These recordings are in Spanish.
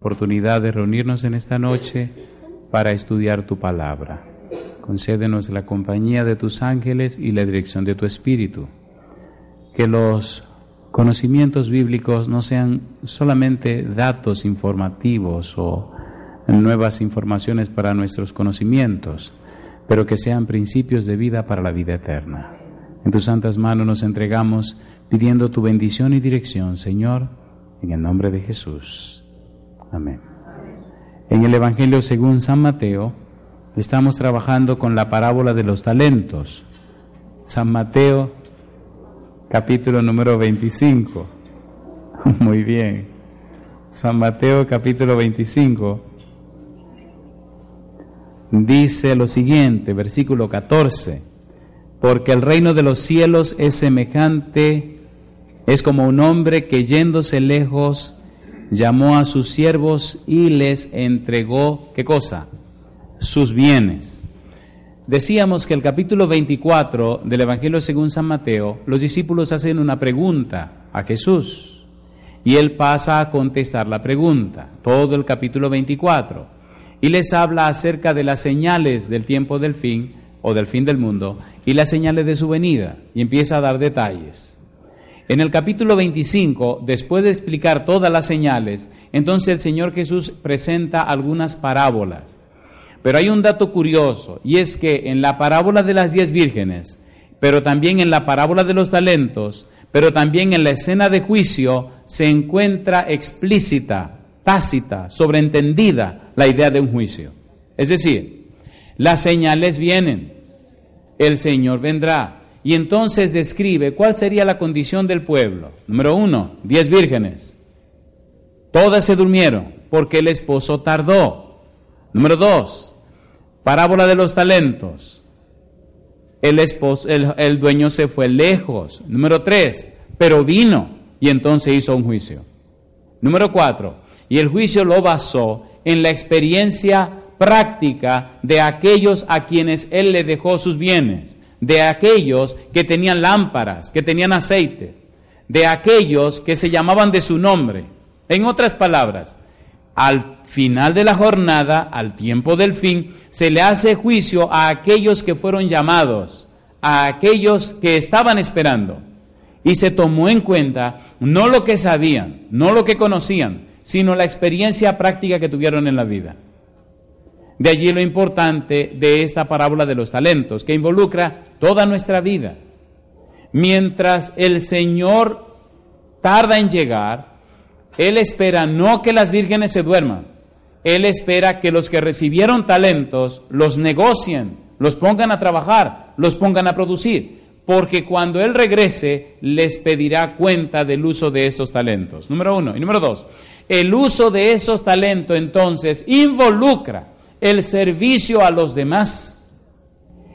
Oportunidad de reunirnos en esta noche para estudiar tu palabra. Concédenos la compañía de tus ángeles y la dirección de tu espíritu. Que los conocimientos bíblicos no sean solamente datos informativos o nuevas informaciones para nuestros conocimientos, pero que sean principios de vida para la vida eterna. En tus santas manos nos entregamos pidiendo tu bendición y dirección, Señor, en el nombre de Jesús. Amén. En el Evangelio según San Mateo estamos trabajando con la parábola de los talentos. San Mateo capítulo número 25. Muy bien. San Mateo capítulo 25 dice lo siguiente, versículo 14, porque el reino de los cielos es semejante, es como un hombre que yéndose lejos llamó a sus siervos y les entregó, ¿qué cosa? Sus bienes. Decíamos que el capítulo 24 del Evangelio según San Mateo, los discípulos hacen una pregunta a Jesús y él pasa a contestar la pregunta, todo el capítulo 24, y les habla acerca de las señales del tiempo del fin o del fin del mundo y las señales de su venida y empieza a dar detalles. En el capítulo 25, después de explicar todas las señales, entonces el Señor Jesús presenta algunas parábolas. Pero hay un dato curioso, y es que en la parábola de las diez vírgenes, pero también en la parábola de los talentos, pero también en la escena de juicio, se encuentra explícita, tácita, sobreentendida la idea de un juicio. Es decir, las señales vienen, el Señor vendrá, y entonces describe cuál sería la condición del pueblo. Número uno, diez vírgenes. Todas se durmieron porque el esposo tardó. Número dos, parábola de los talentos. El, esposo, el, dueño se fue lejos. Número tres, pero vino y entonces hizo un juicio. Número cuatro, y el juicio lo basó en la experiencia práctica de aquellos a quienes él le dejó sus bienes de aquellos que tenían lámparas, que tenían aceite, de aquellos que se llamaban de su nombre. En otras palabras, al final de la jornada, al tiempo del fin, se le hace juicio a aquellos que fueron llamados, a aquellos que estaban esperando. Y se tomó en cuenta no lo que sabían, no lo que conocían, sino la experiencia práctica que tuvieron en la vida. De allí lo importante de esta parábola de los talentos, que involucra toda nuestra vida. Mientras el Señor tarda en llegar, Él espera no que las vírgenes se duerman, Él espera que los que recibieron talentos los negocien, los pongan a trabajar, los pongan a producir, porque cuando Él regrese les pedirá cuenta del uso de esos talentos. Número uno. Y número dos, el uso de esos talentos entonces involucra el servicio a los demás,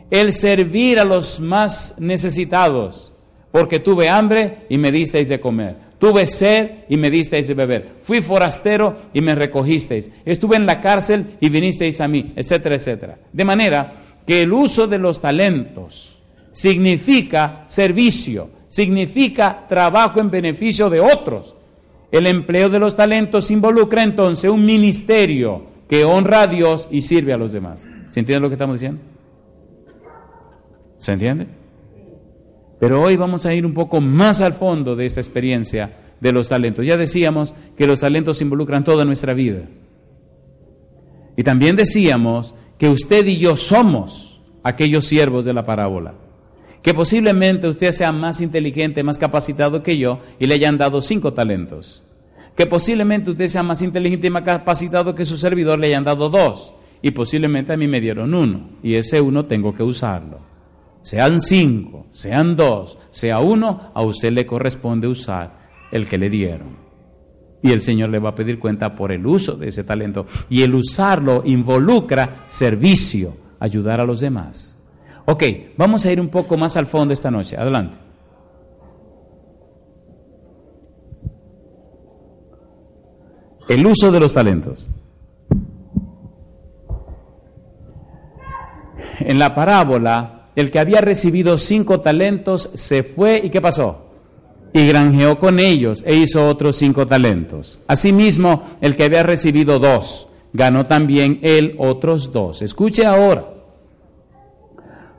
el servir a los más necesitados, porque tuve hambre y me disteis de comer, tuve sed y me disteis de beber, fui forastero y me recogisteis, estuve en la cárcel y vinisteis a mí, etcétera, etcétera. De manera que el uso de los talentos significa servicio, significa trabajo en beneficio de otros. El empleo de los talentos involucra entonces un ministerio, que honra a Dios y sirve a los demás. ¿Se entiende lo que estamos diciendo? ¿Se entiende? Pero hoy vamos a ir un poco más al fondo de esta experiencia de los talentos. Ya decíamos que los talentos involucran toda nuestra vida. Y también decíamos que usted y yo somos aquellos siervos de la parábola. Que posiblemente usted sea más inteligente, más capacitado que yo y le hayan dado cinco talentos que posiblemente usted sea más inteligente y más capacitado que su servidor, le hayan dado dos. Y posiblemente a mí me dieron uno. Y ese uno tengo que usarlo. Sean cinco, sean dos, sea uno, a usted le corresponde usar el que le dieron. Y el Señor le va a pedir cuenta por el uso de ese talento. Y el usarlo involucra servicio, ayudar a los demás. Ok, vamos a ir un poco más al fondo esta noche. Adelante. El uso de los talentos. En la parábola, el que había recibido cinco talentos se fue y ¿qué pasó? Y granjeó con ellos e hizo otros cinco talentos. Asimismo, el que había recibido dos, ganó también él otros dos. Escuche ahora.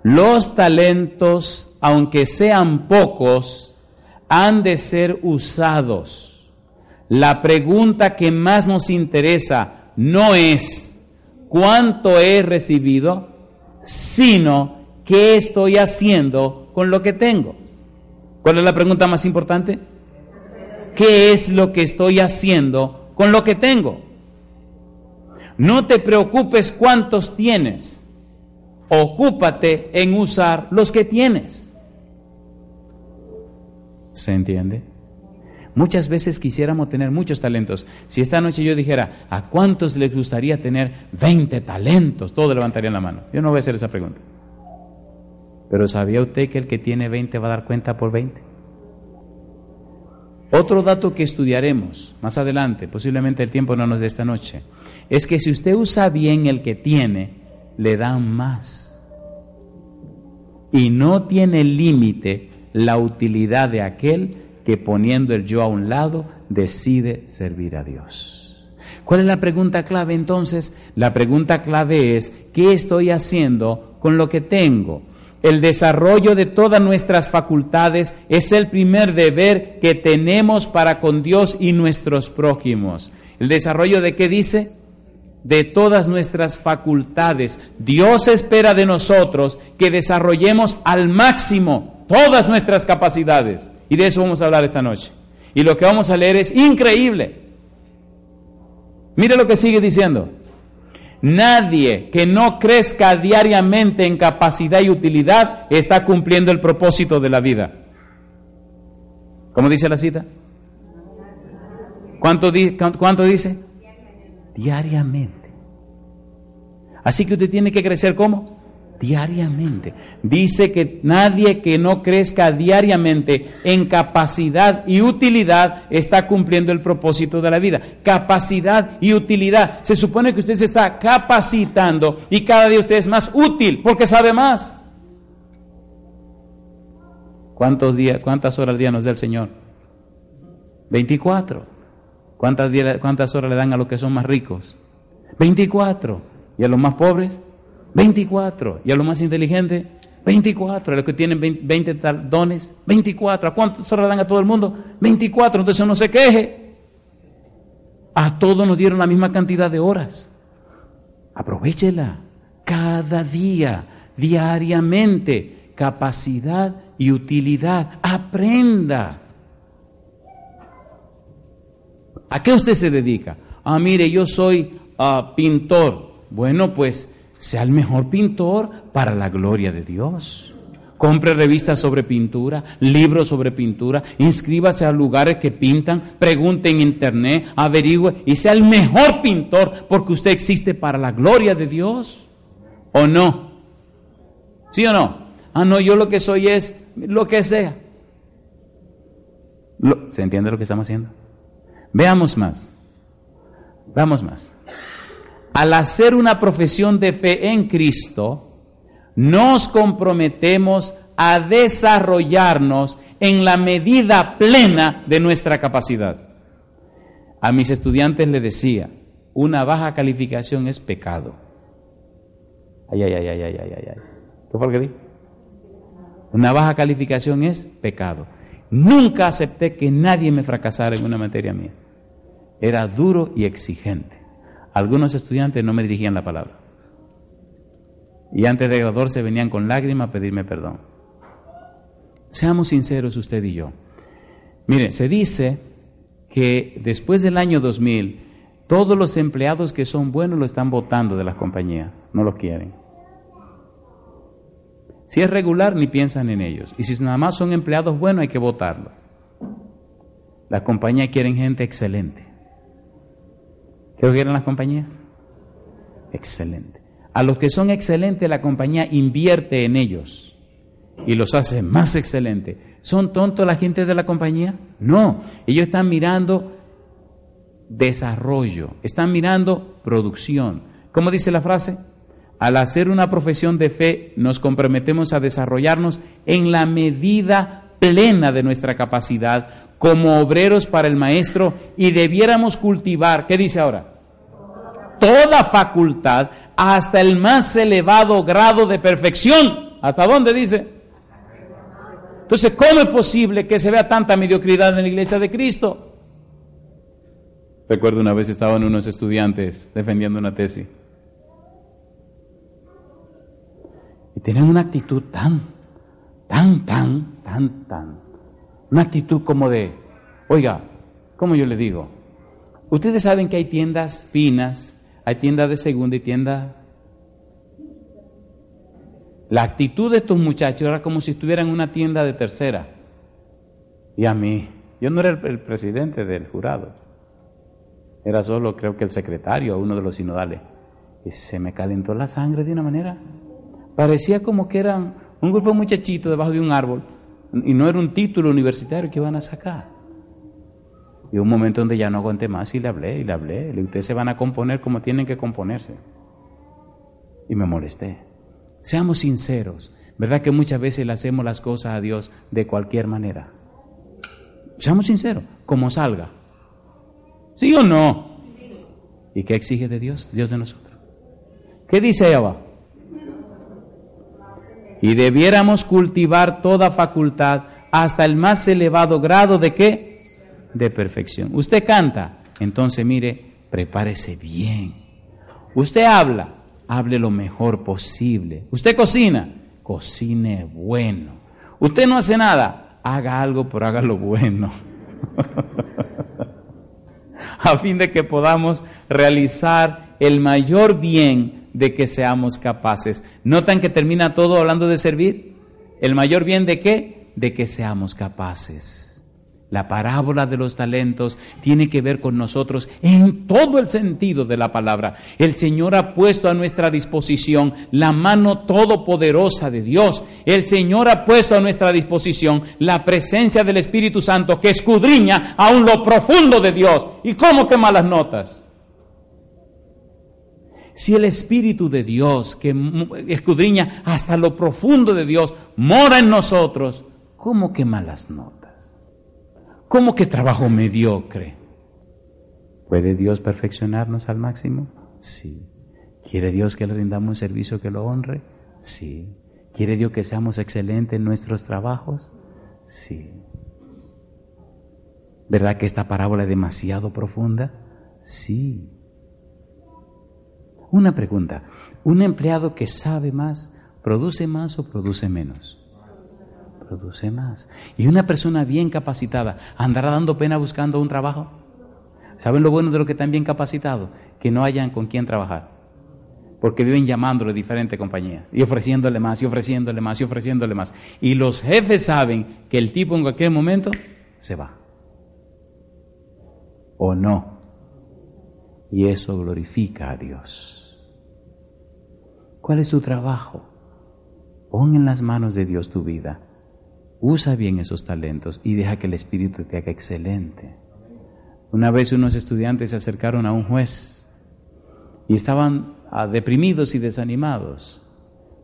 Los talentos, aunque sean pocos, han de ser usados la pregunta que más nos interesa no es cuánto he recibido, sino qué estoy haciendo con lo que tengo. ¿Cuál es la pregunta más importante? ¿Qué es lo que estoy haciendo con lo que tengo? No te preocupes cuántos tienes. Ocúpate en usar los que tienes. ¿Se entiende? Muchas veces quisiéramos tener muchos talentos. Si esta noche yo dijera, ¿a cuántos les gustaría tener 20 talentos? Todos levantarían la mano. Yo no voy a hacer esa pregunta. Pero ¿sabía usted que el que tiene 20 va a dar cuenta por 20? Otro dato que estudiaremos más adelante, posiblemente el tiempo no nos dé esta noche, es que si usted usa bien el que tiene, le dan más. Y no tiene límite la utilidad de aquel que poniendo el yo a un lado decide servir a Dios. ¿Cuál es la pregunta clave entonces? La pregunta clave es, ¿qué estoy haciendo con lo que tengo? El desarrollo de todas nuestras facultades es el primer deber que tenemos para con Dios y nuestros prójimos. ¿El desarrollo de qué dice? De todas nuestras facultades. Dios espera de nosotros que desarrollemos al máximo todas nuestras capacidades. Y de eso vamos a hablar esta noche. Y lo que vamos a leer es increíble. Mire lo que sigue diciendo. Nadie que no crezca diariamente en capacidad y utilidad está cumpliendo el propósito de la vida. ¿Cómo dice la cita? ¿Cuánto, cuánto dice? Diariamente. Así que usted tiene que crecer ¿cómo? Diariamente. Dice que nadie que no crezca diariamente en capacidad y utilidad está cumpliendo el propósito de la vida. Capacidad y utilidad. Se supone que usted se está capacitando y cada día usted es más útil porque sabe más. ¿Cuántos días, cuántas horas al día nos da el Señor? 24. ¿Cuántas, ¿Cuántas horas le dan a los que son más ricos? 24. ¿Y a los más pobres? 24. ¿Y a lo más inteligente? 24. A los que tienen 20, dones? 24. ¿A cuántos horas dan a todo el mundo? 24. Entonces no se queje. A todos nos dieron la misma cantidad de horas. Aprovechela. Cada día, diariamente. Capacidad y utilidad. Aprenda. ¿A qué usted se dedica? Ah, mire, yo soy ah, pintor. Bueno, pues sea el mejor pintor para la gloria de Dios. Compre revistas sobre pintura, libros sobre pintura, inscríbase a lugares que pintan, pregunte en internet, averigüe y sea el mejor pintor porque usted existe para la gloria de Dios. ¿O no? ¿Sí o no? Ah, no, yo lo que soy es lo que sea. ¿Se entiende lo que estamos haciendo? Veamos más. Veamos más al hacer una profesión de fe en Cristo, nos comprometemos a desarrollarnos en la medida plena de nuestra capacidad. A mis estudiantes les decía, una baja calificación es pecado. Ay, ay, ay, ay, ay, ay, ay. ¿Qué fue lo que di? Una baja calificación es pecado. Nunca acepté que nadie me fracasara en una materia mía. Era duro y exigente. Algunos estudiantes no me dirigían la palabra. Y antes de graduarse venían con lágrimas a pedirme perdón. Seamos sinceros usted y yo. Mire, se dice que después del año 2000, todos los empleados que son buenos lo están votando de las compañías, no los quieren. Si es regular, ni piensan en ellos. Y si nada más son empleados buenos, hay que votarlos. Las compañías quieren gente excelente ¿Qué quieren las compañías? Excelente. A los que son excelentes la compañía invierte en ellos y los hace más excelentes. ¿Son tontos la gente de la compañía? No, ellos están mirando desarrollo, están mirando producción. ¿Cómo dice la frase? Al hacer una profesión de fe nos comprometemos a desarrollarnos en la medida plena de nuestra capacidad como obreros para el maestro y debiéramos cultivar, ¿qué dice ahora? Toda facultad hasta el más elevado grado de perfección. ¿Hasta dónde dice? Entonces, ¿cómo es posible que se vea tanta mediocridad en la iglesia de Cristo? Recuerdo una vez estaban unos estudiantes defendiendo una tesis. Y tenían una actitud tan, tan, tan, tan, tan. Una actitud como de, oiga, ¿cómo yo le digo? Ustedes saben que hay tiendas finas, hay tiendas de segunda y tiendas... La actitud de estos muchachos era como si estuvieran en una tienda de tercera. Y a mí, yo no era el, el presidente del jurado era solo creo que el secretario, uno de los sinodales. Y se me calentó la sangre de una manera. Parecía como que eran un grupo de muchachitos debajo de un árbol y no era un título universitario que iban a sacar. Y un momento donde ya no aguanté más y le hablé y le hablé. Y ustedes se van a componer como tienen que componerse. Y me molesté. Seamos sinceros. ¿Verdad que muchas veces le hacemos las cosas a Dios de cualquier manera? Seamos sinceros, como salga. ¿Sí o no? ¿Y qué exige de Dios? Dios de nosotros. ¿Qué dice Eva? Y debiéramos cultivar toda facultad hasta el más elevado grado de qué? De perfección. Usted canta, entonces mire, prepárese bien. Usted habla, hable lo mejor posible. Usted cocina, cocine bueno. Usted no hace nada, haga algo, pero haga lo bueno. a fin de que podamos realizar el mayor bien de que seamos capaces. ¿Notan que termina todo hablando de servir? ¿El mayor bien de qué? De que seamos capaces. La parábola de los talentos tiene que ver con nosotros en todo el sentido de la palabra. El Señor ha puesto a nuestra disposición la mano todopoderosa de Dios. El Señor ha puesto a nuestra disposición la presencia del Espíritu Santo que escudriña aún lo profundo de Dios. ¿Y cómo que malas notas? Si el Espíritu de Dios que escudriña hasta lo profundo de Dios mora en nosotros, ¿cómo que malas notas? ¿Cómo que trabajo mediocre? ¿Puede Dios perfeccionarnos al máximo? Sí. ¿Quiere Dios que le rindamos un servicio que lo honre? Sí. ¿Quiere Dios que seamos excelentes en nuestros trabajos? Sí. ¿Verdad que esta parábola es demasiado profunda? Sí. Una pregunta. ¿Un empleado que sabe más, produce más o produce menos? produce más. Y una persona bien capacitada andará dando pena buscando un trabajo. ¿Saben lo bueno de los que están bien capacitados? Que no hayan con quién trabajar. Porque viven llamándole a diferentes compañías y ofreciéndole más y ofreciéndole más y ofreciéndole más. Y los jefes saben que el tipo en cualquier momento se va. ¿O no? Y eso glorifica a Dios. ¿Cuál es tu trabajo? Pon en las manos de Dios tu vida Usa bien esos talentos y deja que el Espíritu te haga excelente. Una vez unos estudiantes se acercaron a un juez y estaban ah, deprimidos y desanimados.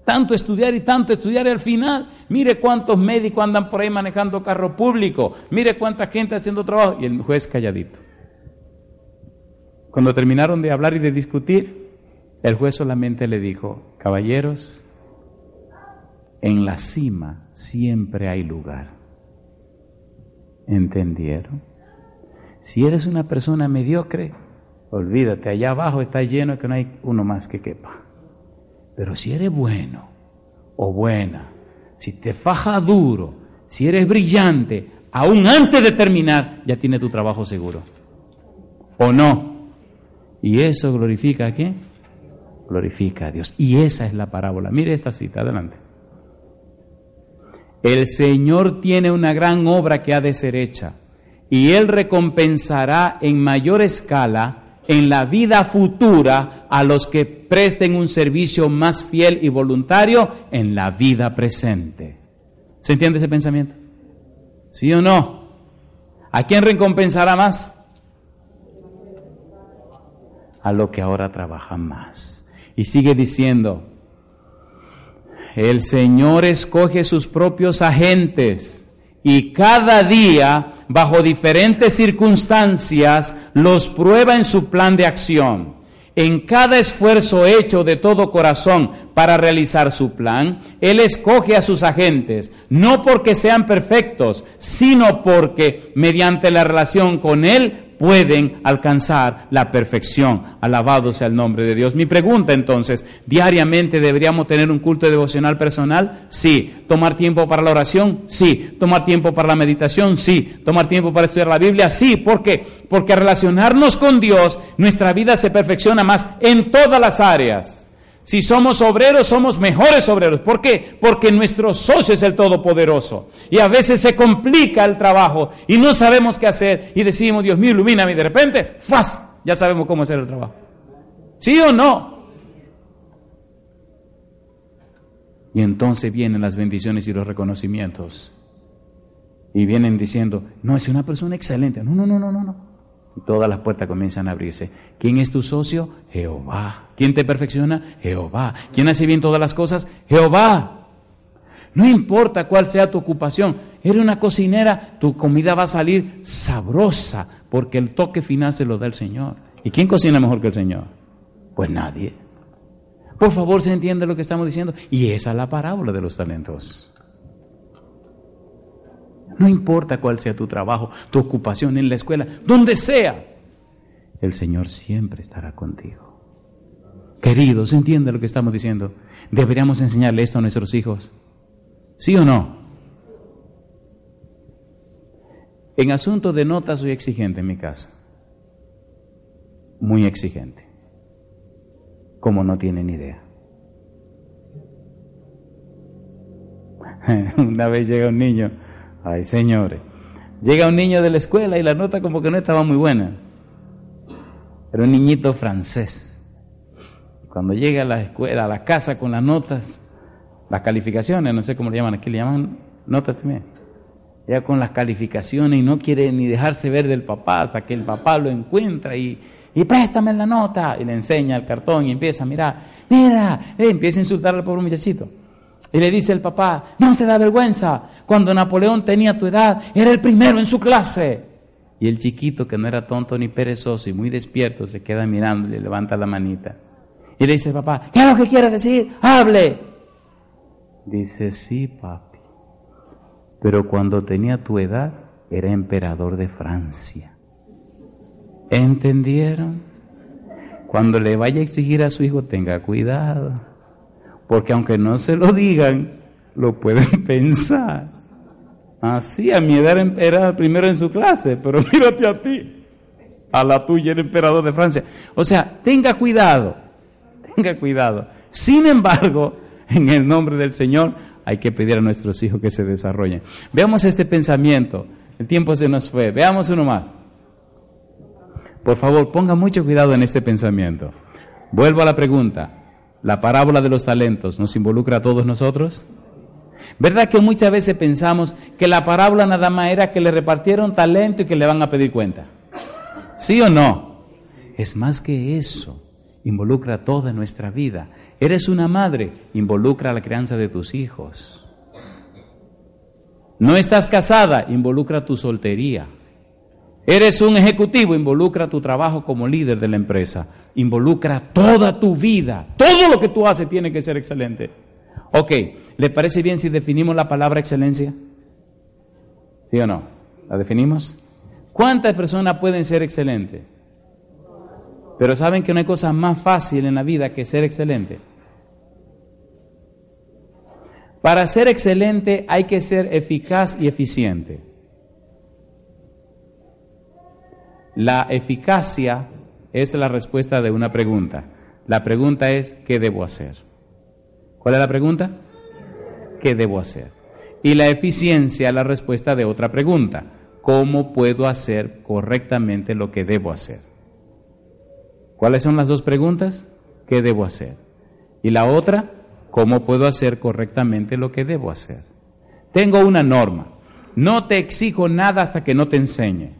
Tanto estudiar y tanto estudiar y al final, mire cuántos médicos andan por ahí manejando carro público, mire cuánta gente haciendo trabajo y el juez calladito. Cuando terminaron de hablar y de discutir, el juez solamente le dijo, caballeros, en la cima siempre hay lugar. ¿Entendieron? Si eres una persona mediocre, olvídate, allá abajo está lleno que no hay uno más que quepa. Pero si eres bueno o buena, si te faja duro, si eres brillante, aún antes de terminar, ya tienes tu trabajo seguro. ¿O no? ¿Y eso glorifica a quién? Glorifica a Dios. Y esa es la parábola. Mire esta cita, adelante. El Señor tiene una gran obra que ha de ser hecha y Él recompensará en mayor escala en la vida futura a los que presten un servicio más fiel y voluntario en la vida presente. ¿Se entiende ese pensamiento? ¿Sí o no? ¿A quién recompensará más? A lo que ahora trabaja más. Y sigue diciendo, el Señor escoge sus propios agentes y cada día, bajo diferentes circunstancias, los prueba en su plan de acción. En cada esfuerzo hecho de todo corazón para realizar su plan, Él escoge a sus agentes, no porque sean perfectos, sino porque mediante la relación con Él pueden alcanzar la perfección. Alabado sea el nombre de Dios. Mi pregunta entonces, ¿diariamente deberíamos tener un culto devocional personal? Sí. ¿Tomar tiempo para la oración? Sí. ¿Tomar tiempo para la meditación? Sí. ¿Tomar tiempo para estudiar la Biblia? Sí. ¿Por qué? Porque relacionarnos con Dios, nuestra vida se perfecciona más en todas las áreas. Si somos obreros, somos mejores obreros. ¿Por qué? Porque nuestro socio es el Todopoderoso. Y a veces se complica el trabajo y no sabemos qué hacer y decimos, Dios mío, ilumíname y de repente, ¡faz! Ya sabemos cómo hacer el trabajo. ¿Sí o no? Y entonces vienen las bendiciones y los reconocimientos. Y vienen diciendo, no, es una persona excelente. No, no, no, no, no, no. Y todas las puertas comienzan a abrirse. ¿Quién es tu socio? Jehová. ¿Quién te perfecciona? Jehová. ¿Quién hace bien todas las cosas? Jehová. No importa cuál sea tu ocupación. Eres una cocinera, tu comida va a salir sabrosa porque el toque final se lo da el Señor. ¿Y quién cocina mejor que el Señor? Pues nadie. Por favor, se entiende lo que estamos diciendo. Y esa es la parábola de los talentos. No importa cuál sea tu trabajo, tu ocupación en la escuela, donde sea, el Señor siempre estará contigo. Queridos, ¿entiende lo que estamos diciendo? ¿Deberíamos enseñarle esto a nuestros hijos? ¿Sí o no? En asunto de notas soy exigente en mi casa. Muy exigente. Como no tienen idea. Una vez llega un niño Ay, señores. Llega un niño de la escuela y la nota como que no estaba muy buena. Era un niñito francés. Cuando llega a la escuela, a la casa con las notas, las calificaciones, no sé cómo le llaman, aquí le llaman notas también. Ya con las calificaciones y no quiere ni dejarse ver del papá hasta que el papá lo encuentra y, y préstame la nota. Y le enseña el cartón y empieza a mirar. Mira, empieza a insultar al pobre muchachito. Y le dice el papá, no te da vergüenza, cuando Napoleón tenía tu edad, era el primero en su clase. Y el chiquito, que no era tonto ni perezoso y muy despierto, se queda mirando y le levanta la manita. Y le dice, papá, ¿qué es lo que quiere decir? Hable. Dice, sí, papi. Pero cuando tenía tu edad, era emperador de Francia. ¿Entendieron? Cuando le vaya a exigir a su hijo, tenga cuidado. Porque aunque no se lo digan, lo pueden pensar. Así, a mi edad era el primero en su clase, pero mírate a ti. A la tuya, el emperador de Francia. O sea, tenga cuidado, tenga cuidado. Sin embargo, en el nombre del Señor, hay que pedir a nuestros hijos que se desarrollen. Veamos este pensamiento. El tiempo se nos fue. Veamos uno más. Por favor, ponga mucho cuidado en este pensamiento. Vuelvo a la pregunta. ¿La parábola de los talentos nos involucra a todos nosotros? ¿Verdad que muchas veces pensamos que la parábola nada más era que le repartieron talento y que le van a pedir cuenta? ¿Sí o no? Es más que eso. Involucra toda nuestra vida. Eres una madre, involucra la crianza de tus hijos. No estás casada, involucra tu soltería. Eres un ejecutivo, involucra tu trabajo como líder de la empresa. Involucra toda tu vida. Todo lo que tú haces tiene que ser excelente. Ok, ¿Le parece bien si definimos la palabra excelencia? ¿Sí o no? ¿La definimos? ¿Cuántas personas pueden ser excelentes? Pero saben que no hay cosa más fácil en la vida que ser excelente. Para ser excelente hay que ser eficaz y eficiente. La eficacia es la respuesta de una pregunta. La pregunta es, ¿qué debo hacer? ¿Cuál es la pregunta? ¿qué debo hacer? Y la eficiencia, la respuesta de otra pregunta, ¿cómo puedo hacer correctamente lo que debo hacer? ¿Cuáles son las dos preguntas? ¿Qué debo hacer? Y la otra, ¿cómo puedo hacer correctamente lo que debo hacer? Tengo una norma. No te exijo nada hasta que no te enseñe.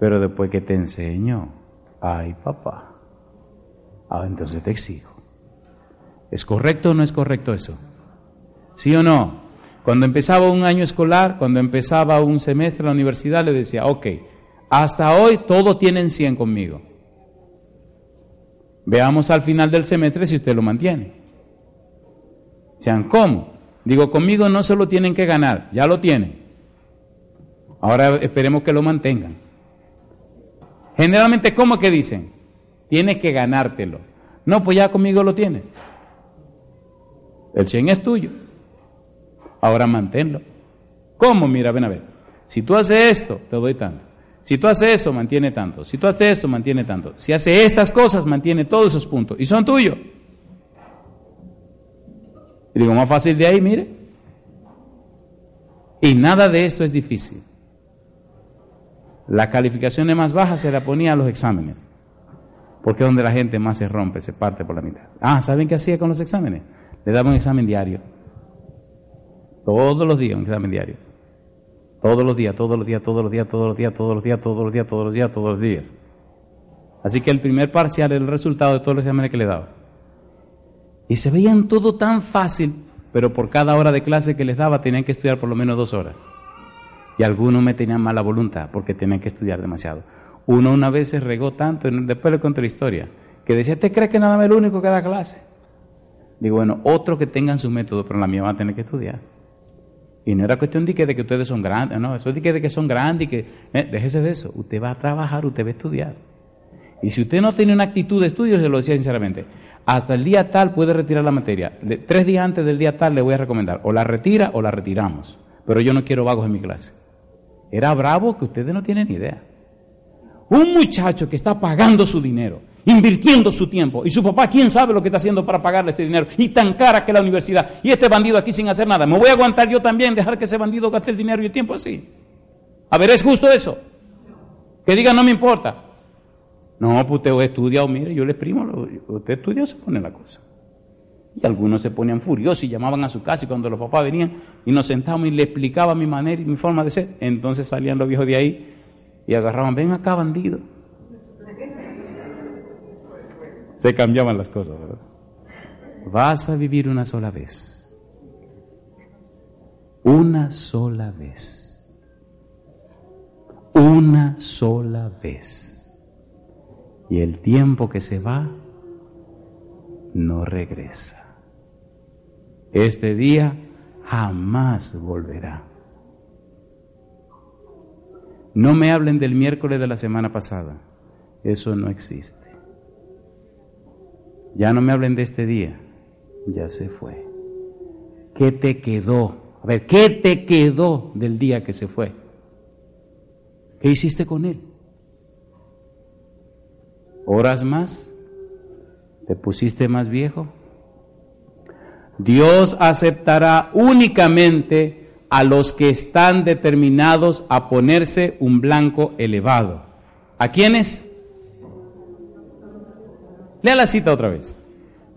Pero después que te enseño, ay papá, ah, entonces te exijo. ¿Es correcto o no es correcto eso? ¿Sí o no? Cuando empezaba un año escolar, cuando empezaba un semestre en la universidad, le decía, ok, hasta hoy todo tienen 100 conmigo. Veamos al final del semestre si usted lo mantiene. Sean, ¿cómo? Digo, conmigo no se lo tienen que ganar, ya lo tienen. Ahora esperemos que lo mantengan. Generalmente, ¿cómo que dicen? Tienes que ganártelo. No, pues ya conmigo lo tienes. El 100 es tuyo. Ahora manténlo. ¿Cómo? Mira, ven a ver. Si tú haces esto, te doy tanto. Si tú haces esto, mantiene tanto. Si tú haces esto, mantiene tanto. Si hace estas cosas, mantiene todos esos puntos. Y son tuyos. Y digo, más fácil de ahí, mire. Y nada de esto es difícil. La calificación más baja se la ponía a los exámenes. Porque es donde la gente más se rompe, se parte por la mitad. Ah, ¿saben qué hacía con los exámenes? Le daba un examen diario. Todos los días un examen diario. Todos los días, todos los días, todos los días, todos los días, todos los días, todos los días, todos los días, todos los días. Así que el primer parcial era el resultado de todos los exámenes que le daba. Y se veían todo tan fácil, pero por cada hora de clase que les daba tenían que estudiar por lo menos dos horas. Y algunos me tenían mala voluntad porque tenían que estudiar demasiado. Uno una vez se regó tanto, después le conté la historia, que decía, ¿te crees que nada más el único que da clase? Digo, bueno, otros que tengan su método, pero la mía van a tener que estudiar. Y no era cuestión de que, de que ustedes son grandes, no, eso es de que, de que son grandes y que, eh, déjese de eso, usted va a trabajar, usted va a estudiar. Y si usted no tiene una actitud de estudio, se lo decía sinceramente, hasta el día tal puede retirar la materia. tres días antes del día tal le voy a recomendar, o la retira o la retiramos. Pero yo no quiero vagos en mi clase. Era bravo que ustedes no tienen ni idea. Un muchacho que está pagando su dinero, invirtiendo su tiempo. Y su papá, quién sabe lo que está haciendo para pagarle ese dinero. Y tan cara que la universidad. Y este bandido aquí sin hacer nada. ¿Me voy a aguantar yo también dejar que ese bandido gaste el dinero y el tiempo así? A ver, ¿es justo eso? Que diga, no me importa. No, pues usted estudia o mire, yo le exprimo, usted estudia se pone la cosa. Y algunos se ponían furiosos y llamaban a su casa y cuando los papás venían y nos sentábamos y le explicaba mi manera y mi forma de ser, entonces salían los viejos de ahí y agarraban, ven acá bandido, se cambiaban las cosas, ¿verdad? Vas a vivir una sola vez. Una sola vez. Una sola vez. Y el tiempo que se va no regresa. Este día jamás volverá. No me hablen del miércoles de la semana pasada. Eso no existe. Ya no me hablen de este día, ya se fue. ¿Qué te quedó? A ver, ¿qué te quedó del día que se fue? ¿Qué hiciste con él? ¿Horas más? ¿Te pusiste más viejo? Dios aceptará únicamente a los que están determinados a ponerse un blanco elevado. ¿A quiénes? Lea la cita otra vez.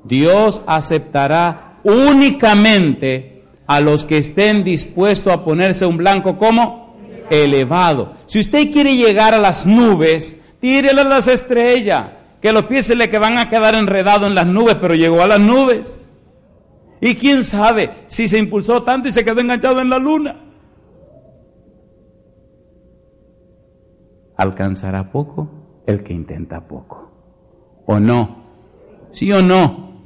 Dios aceptará únicamente a los que estén dispuestos a ponerse un blanco como elevado. Si usted quiere llegar a las nubes, tírele a las estrellas, que los pies se le que van a quedar enredados en las nubes, pero llegó a las nubes. Y quién sabe si se impulsó tanto y se quedó enganchado en la luna. Alcanzará poco el que intenta poco o no. ¿Sí o no?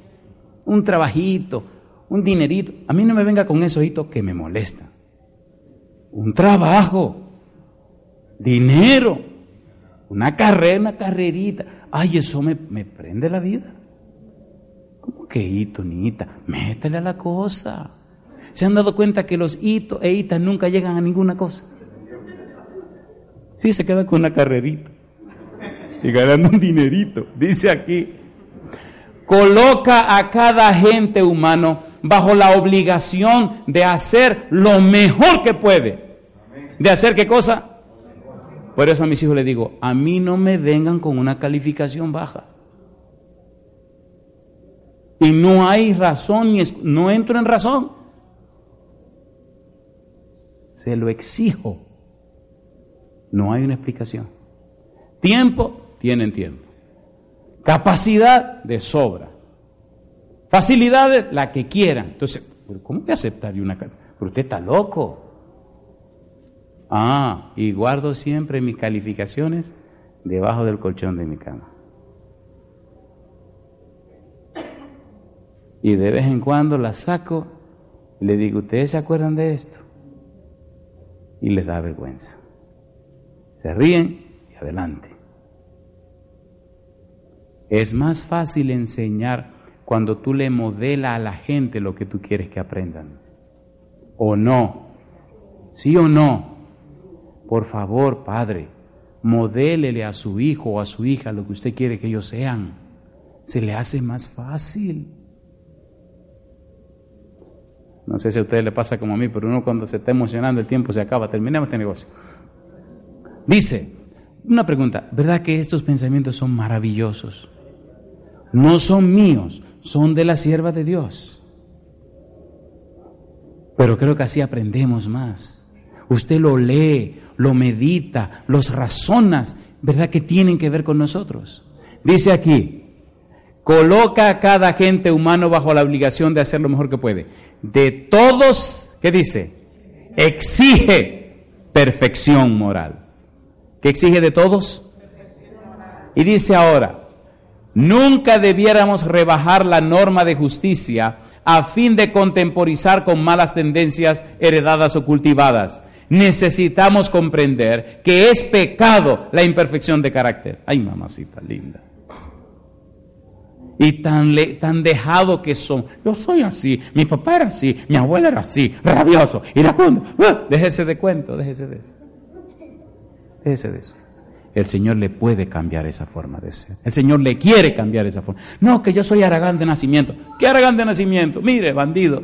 Un trabajito, un dinerito. A mí no me venga con eso que me molesta. Un trabajo, dinero, una carrera, una carrerita. Ay, eso me, me prende la vida. ¿Cómo que hito, niita? Métale a la cosa. ¿Se han dado cuenta que los hitos e hitas nunca llegan a ninguna cosa? Sí, se quedan con una carrerita y ganando un dinerito. Dice aquí, coloca a cada agente humano bajo la obligación de hacer lo mejor que puede. ¿De hacer qué cosa? Por eso a mis hijos les digo, a mí no me vengan con una calificación baja. Y no hay razón, ni no entro en razón. Se lo exijo. No hay una explicación. Tiempo, tienen tiempo. Capacidad, de sobra. Facilidades, la que quieran. Entonces, ¿pero ¿cómo voy a aceptar yo una ca- Pero usted está loco. Ah, y guardo siempre mis calificaciones debajo del colchón de mi cama. Y de vez en cuando las saco y le digo, ¿ustedes se acuerdan de esto? Y les da vergüenza. Se ríen y adelante. Es más fácil enseñar cuando tú le modelas a la gente lo que tú quieres que aprendan. ¿O no? ¿Sí o no? Por favor, padre, modélele a su hijo o a su hija lo que usted quiere que ellos sean. Se le hace más fácil. No sé si a ustedes le pasa como a mí, pero uno cuando se está emocionando el tiempo se acaba. Terminemos este negocio. Dice, una pregunta, ¿verdad que estos pensamientos son maravillosos? No son míos, son de la sierva de Dios. Pero creo que así aprendemos más. Usted lo lee, lo medita, los razonas, ¿verdad que tienen que ver con nosotros? Dice aquí, coloca a cada agente humano bajo la obligación de hacer lo mejor que puede. De todos, ¿qué dice? Exige perfección moral. ¿Qué exige de todos? Y dice ahora, nunca debiéramos rebajar la norma de justicia a fin de contemporizar con malas tendencias heredadas o cultivadas. Necesitamos comprender que es pecado la imperfección de carácter. Ay, mamacita linda. Y tan, le- tan dejado que son. Yo soy así, mi papá era así, mi abuela era así, rabioso, iracundo. ¡Ah! Déjese de cuento, déjese de eso. Déjese de eso. El Señor le puede cambiar esa forma de ser. El Señor le quiere cambiar esa forma. No, que yo soy aragán de nacimiento. ¿Qué aragán de nacimiento? Mire, bandido.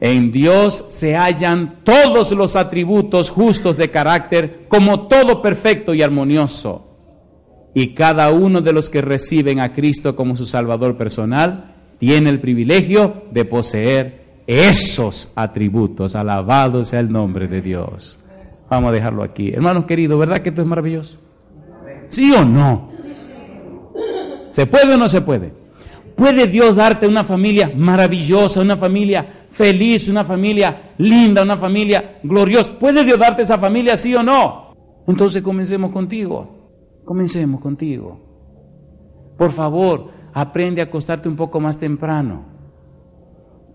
En Dios se hallan todos los atributos justos de carácter como todo perfecto y armonioso. Y cada uno de los que reciben a Cristo como su Salvador personal tiene el privilegio de poseer esos atributos. Alabado sea el nombre de Dios. Vamos a dejarlo aquí. Hermanos queridos, ¿verdad que esto es maravilloso? ¿Sí o no? ¿Se puede o no se puede? ¿Puede Dios darte una familia maravillosa, una familia feliz, una familia linda, una familia gloriosa? ¿Puede Dios darte esa familia, sí o no? Entonces comencemos contigo. Comencemos contigo. Por favor, aprende a acostarte un poco más temprano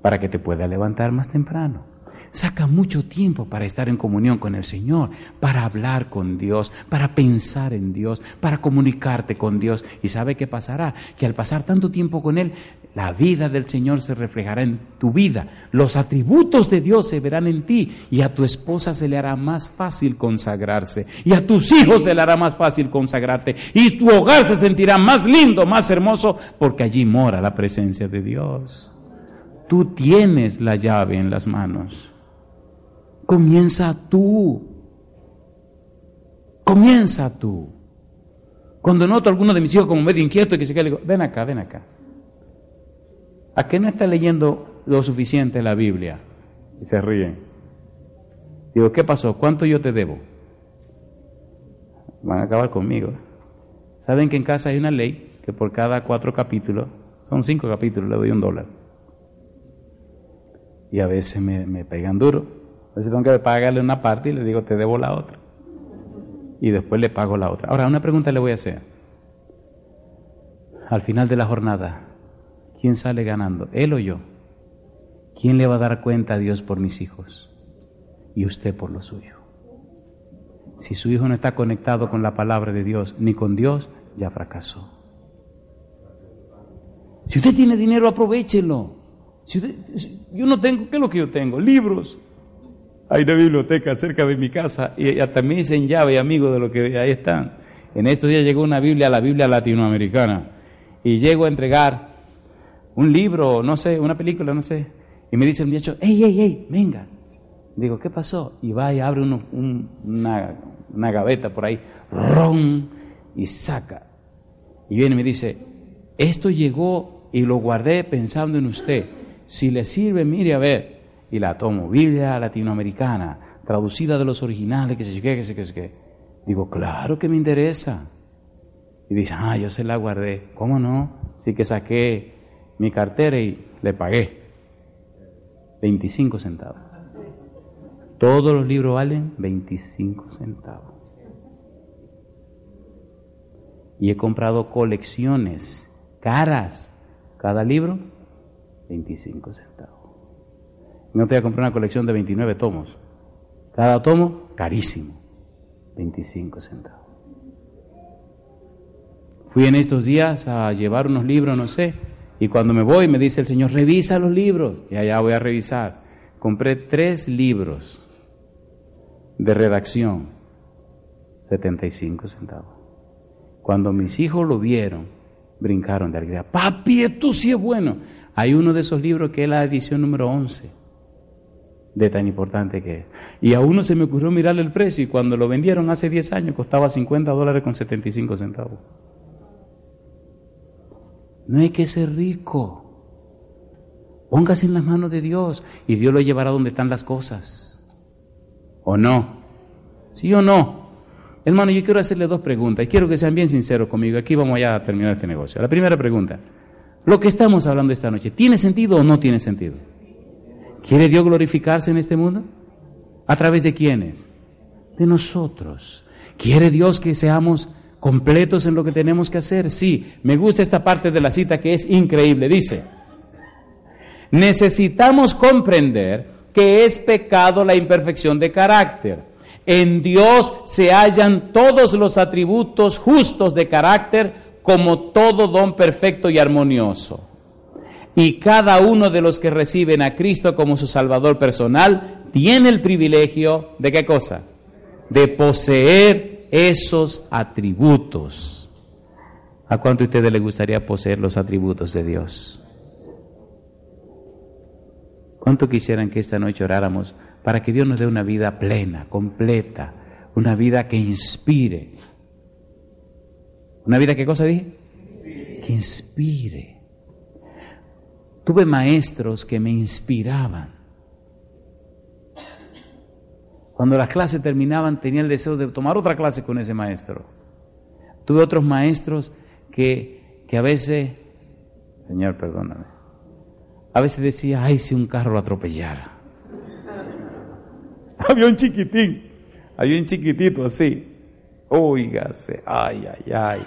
para que te pueda levantar más temprano. Saca mucho tiempo para estar en comunión con el Señor, para hablar con Dios, para pensar en Dios, para comunicarte con Dios. ¿Y sabe qué pasará? Que al pasar tanto tiempo con Él, la vida del Señor se reflejará en tu vida. Los atributos de Dios se verán en ti y a tu esposa se le hará más fácil consagrarse y a tus hijos se le hará más fácil consagrarte y tu hogar se sentirá más lindo, más hermoso porque allí mora la presencia de Dios. Tú tienes la llave en las manos. Comienza tú. Comienza tú. Cuando noto a alguno de mis hijos como medio inquieto y que se queda, le digo, ven acá, ven acá. ¿A qué no está leyendo lo suficiente la Biblia? Y se ríen. Digo, ¿qué pasó? ¿Cuánto yo te debo? Van a acabar conmigo. ¿Saben que en casa hay una ley que por cada cuatro capítulos, son cinco capítulos, le doy un dólar? Y a veces me, me pegan duro. Veces tengo que pagarle una parte y le digo, te debo la otra. Y después le pago la otra. Ahora, una pregunta le voy a hacer. Al final de la jornada, ¿quién sale ganando? ¿Él o yo? ¿Quién le va a dar cuenta a Dios por mis hijos? Y usted por lo suyo. Si su hijo no está conectado con la palabra de Dios ni con Dios, ya fracasó. Si usted tiene dinero, aprovechelo. Si usted- yo no tengo, ¿qué es lo que yo tengo? Libros. Hay una biblioteca cerca de mi casa y hasta me dicen llave, amigo, de lo que ahí están. En estos días llegó una Biblia, la Biblia latinoamericana, y llego a entregar un libro, no sé, una película, no sé, y me dice el muchacho, hey, hey, hey, venga, Digo, ¿qué pasó? Y va y abre una, una gaveta por ahí, ron, y saca. Y viene y me dice, esto llegó y lo guardé pensando en usted. Si le sirve, mire a ver. Y la tomo, Biblia latinoamericana, traducida de los originales, que se qué, que se que qué. Digo, claro que me interesa. Y dice, ah, yo se la guardé. ¿Cómo no? Así que saqué mi cartera y le pagué 25 centavos. Todos los libros valen 25 centavos. Y he comprado colecciones caras. Cada libro, 25 centavos. No te voy a comprar una colección de 29 tomos. Cada tomo, carísimo. 25 centavos. Fui en estos días a llevar unos libros, no sé, y cuando me voy me dice el Señor, revisa los libros. Y allá voy a revisar. Compré tres libros de redacción, 75 centavos. Cuando mis hijos lo vieron, brincaron de alegría. Papi, esto sí es bueno. Hay uno de esos libros que es la edición número 11, de tan importante que es. Y a uno se me ocurrió mirarle el precio y cuando lo vendieron hace 10 años costaba 50 dólares con 75 centavos. No hay que ser rico. Póngase en las manos de Dios y Dios lo llevará donde están las cosas. ¿O no? ¿Sí o no? Hermano, yo quiero hacerle dos preguntas y quiero que sean bien sinceros conmigo. Aquí vamos ya a terminar este negocio. La primera pregunta. Lo que estamos hablando esta noche, ¿tiene sentido o no tiene sentido? ¿Quiere Dios glorificarse en este mundo? ¿A través de quiénes? De nosotros. ¿Quiere Dios que seamos completos en lo que tenemos que hacer? Sí. Me gusta esta parte de la cita que es increíble. Dice, necesitamos comprender que es pecado la imperfección de carácter. En Dios se hallan todos los atributos justos de carácter como todo don perfecto y armonioso. Y cada uno de los que reciben a Cristo como su Salvador personal tiene el privilegio de qué cosa? De poseer esos atributos. ¿A cuánto a ustedes les gustaría poseer los atributos de Dios? ¿Cuánto quisieran que esta noche oráramos para que Dios nos dé una vida plena, completa, una vida que inspire? ¿Una vida qué cosa dije? Que inspire. Tuve maestros que me inspiraban. Cuando las clases terminaban tenía el deseo de tomar otra clase con ese maestro. Tuve otros maestros que, que a veces, Señor, perdóname, a veces decía, ay, si un carro lo atropellara. había un chiquitín, había un chiquitito así. Óigase, ay, ay, ay.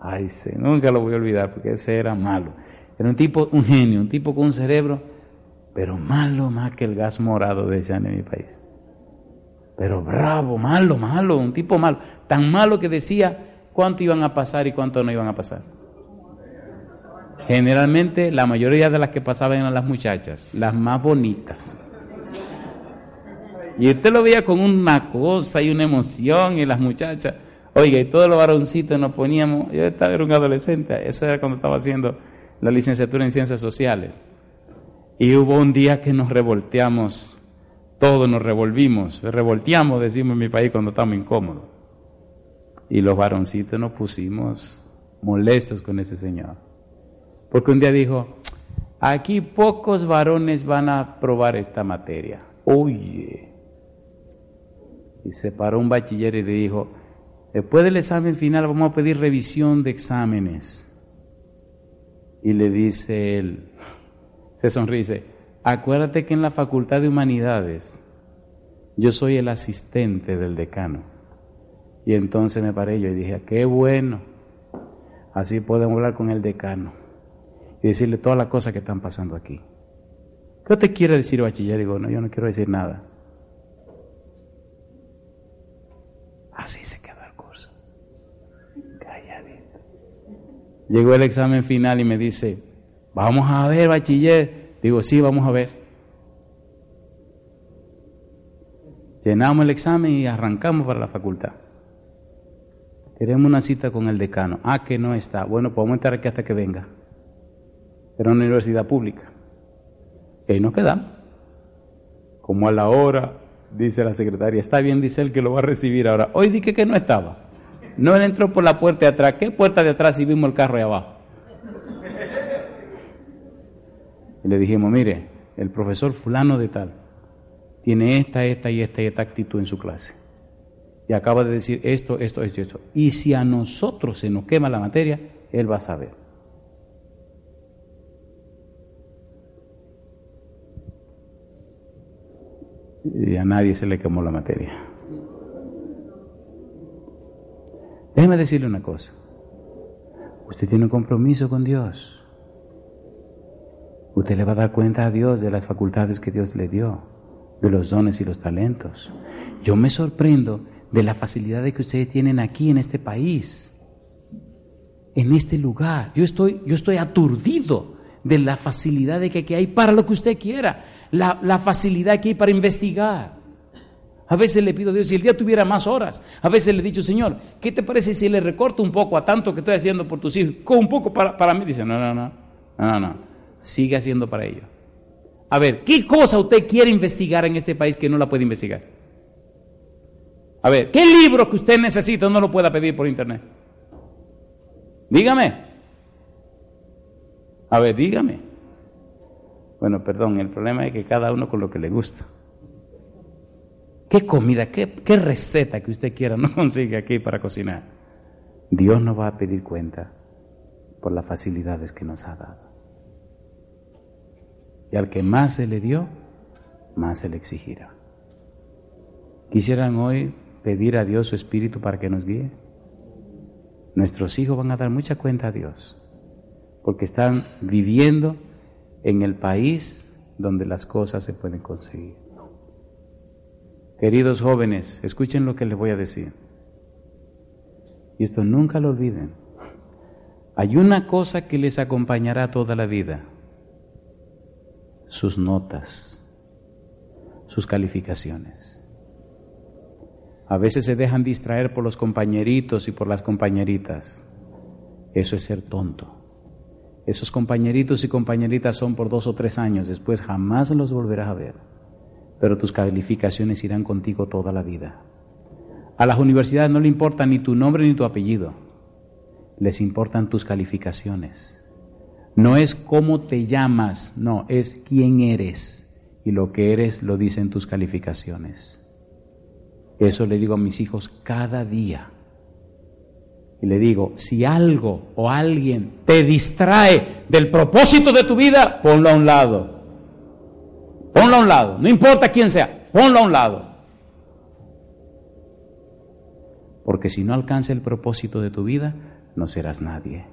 Ay, sí, nunca lo voy a olvidar porque ese era malo. Era un tipo, un genio, un tipo con un cerebro, pero malo más que el gas morado, decían en mi país. Pero bravo, malo, malo, un tipo malo. Tan malo que decía cuánto iban a pasar y cuánto no iban a pasar. Generalmente la mayoría de las que pasaban eran las muchachas, las más bonitas. Y usted lo veía con una cosa y una emoción y las muchachas. Oiga, y todos los varoncitos nos poníamos, yo estaba, era un adolescente, eso era cuando estaba haciendo la licenciatura en ciencias sociales. Y hubo un día que nos revolteamos, todos nos revolvimos, revolteamos, decimos en mi país cuando estamos incómodos. Y los varoncitos nos pusimos molestos con ese señor. Porque un día dijo, aquí pocos varones van a probar esta materia. Oye. Y se paró un bachiller y le dijo, después del examen final vamos a pedir revisión de exámenes. Y le dice él, se sonríe, acuérdate que en la Facultad de Humanidades yo soy el asistente del decano. Y entonces me paré yo y dije, qué bueno, así podemos hablar con el decano y decirle todas las cosas que están pasando aquí. ¿Qué te quiere decir bachiller? Digo, no, yo no quiero decir nada. Así se quedó el curso. Calladito. Llegó el examen final y me dice, vamos a ver, bachiller. Digo, sí, vamos a ver. Llenamos el examen y arrancamos para la facultad. Queremos una cita con el decano. Ah, que no está. Bueno, podemos estar aquí hasta que venga. Era una universidad pública. Y ahí nos quedamos. Como a la hora, dice la secretaria, está bien, dice él que lo va a recibir ahora. Hoy dije que no estaba. No él entró por la puerta de atrás. ¿Qué puerta de atrás si vimos el carro de abajo? Y le dijimos, mire, el profesor fulano de tal tiene esta, esta y esta y esta actitud en su clase. Y acaba de decir esto, esto, esto, esto. Y si a nosotros se nos quema la materia, él va a saber. Y a nadie se le quemó la materia. Déjeme decirle una cosa. Usted tiene un compromiso con Dios. Usted le va a dar cuenta a Dios de las facultades que Dios le dio, de los dones y los talentos. Yo me sorprendo de la facilidad que ustedes tienen aquí en este país, en este lugar. Yo estoy, yo estoy aturdido de la facilidad que hay para lo que usted quiera, la, la facilidad que hay para investigar. A veces le pido a Dios, si el día tuviera más horas, a veces le he dicho, Señor, ¿qué te parece si le recorto un poco a tanto que estoy haciendo por tus hijos? Con un poco para, para mí. Dice, no, no, no, no, no, sigue haciendo para ellos. A ver, ¿qué cosa usted quiere investigar en este país que no la puede investigar? A ver, ¿qué libro que usted necesita no lo pueda pedir por internet? Dígame. A ver, dígame. Bueno, perdón, el problema es que cada uno con lo que le gusta. ¿Qué comida, qué, receta que usted quiera no consigue aquí para cocinar? Dios no va a pedir cuenta por las facilidades que nos ha dado. Y al que más se le dio, más se le exigirá. ¿Quisieran hoy pedir a Dios su Espíritu para que nos guíe? Nuestros hijos van a dar mucha cuenta a Dios, porque están viviendo en el país donde las cosas se pueden conseguir. Queridos jóvenes, escuchen lo que les voy a decir. Y esto nunca lo olviden. Hay una cosa que les acompañará toda la vida. Sus notas, sus calificaciones. A veces se dejan distraer por los compañeritos y por las compañeritas. Eso es ser tonto. Esos compañeritos y compañeritas son por dos o tres años, después jamás los volverás a ver pero tus calificaciones irán contigo toda la vida. A las universidades no le importa ni tu nombre ni tu apellido, les importan tus calificaciones. No es cómo te llamas, no, es quién eres. Y lo que eres lo dicen tus calificaciones. Eso le digo a mis hijos cada día. Y le digo, si algo o alguien te distrae del propósito de tu vida, ponlo a un lado Ponlo a un lado, no importa quién sea, ponlo a un lado. Porque si no alcanza el propósito de tu vida, no serás nadie.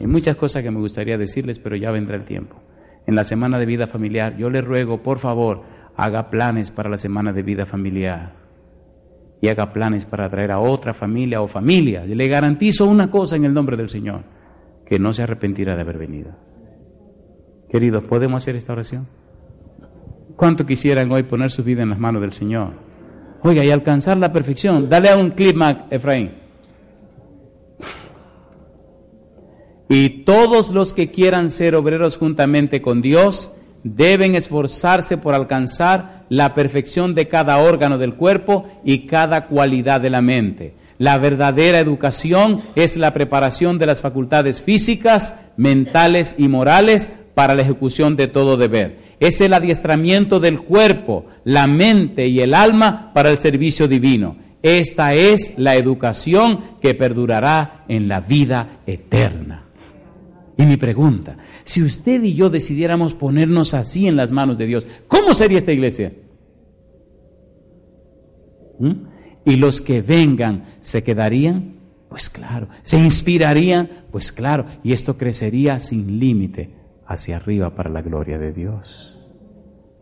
Hay muchas cosas que me gustaría decirles, pero ya vendrá el tiempo. En la semana de vida familiar, yo le ruego, por favor, haga planes para la semana de vida familiar. Y haga planes para traer a otra familia o familia. Le garantizo una cosa en el nombre del Señor que no se arrepentirá de haber venido. Queridos, ¿podemos hacer esta oración? ¿Cuánto quisieran hoy poner su vida en las manos del Señor? Oiga, y alcanzar la perfección. Dale a un clip, Efraín. Y todos los que quieran ser obreros juntamente con Dios deben esforzarse por alcanzar la perfección de cada órgano del cuerpo y cada cualidad de la mente la verdadera educación es la preparación de las facultades físicas, mentales y morales para la ejecución de todo deber. Es el adiestramiento del cuerpo, la mente y el alma para el servicio divino. Esta es la educación que perdurará en la vida eterna. Y mi pregunta, si usted y yo decidiéramos ponernos así en las manos de Dios, ¿cómo sería esta iglesia? ¿Mm? Y los que vengan se quedarían, pues claro, se inspirarían, pues claro, y esto crecería sin límite hacia arriba para la gloria de Dios.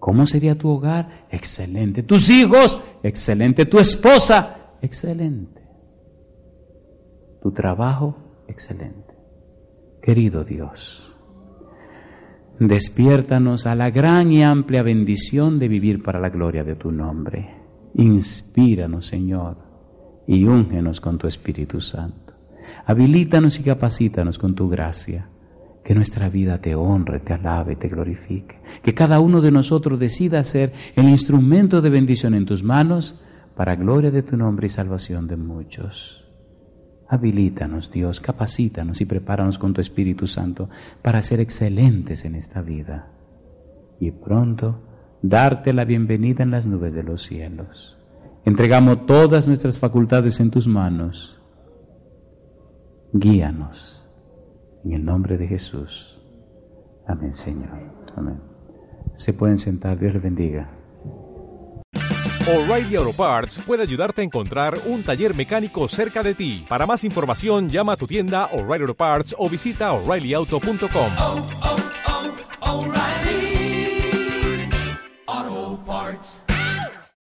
¿Cómo sería tu hogar? Excelente. Tus hijos, excelente. Tu esposa, excelente. Tu trabajo, excelente. Querido Dios, despiértanos a la gran y amplia bendición de vivir para la gloria de tu nombre. Inspíranos, Señor, y úngenos con tu Espíritu Santo. Habilítanos y capacítanos con tu gracia. que nuestra vida te honre, te alabe, te glorifique. Que cada uno de nosotros decida ser el instrumento de bendición en tus manos para gloria de tu nombre y salvación de muchos. Habilítanos, Dios, capacítanos y prepáranos con tu Espíritu Santo para ser excelentes en esta vida y pronto darte la bienvenida en las nubes de los cielos. Entregamos todas nuestras facultades en tus manos. Guíanos en el nombre de Jesús. Amén, Señor. Amén. Se pueden sentar. Dios les bendiga. O'Reilly Auto Parts puede ayudarte a encontrar un taller mecánico cerca de ti. Para más información, llama a tu tienda O'Reilly Auto Parts o visita oreillyauto.com. oh, oh, Parts.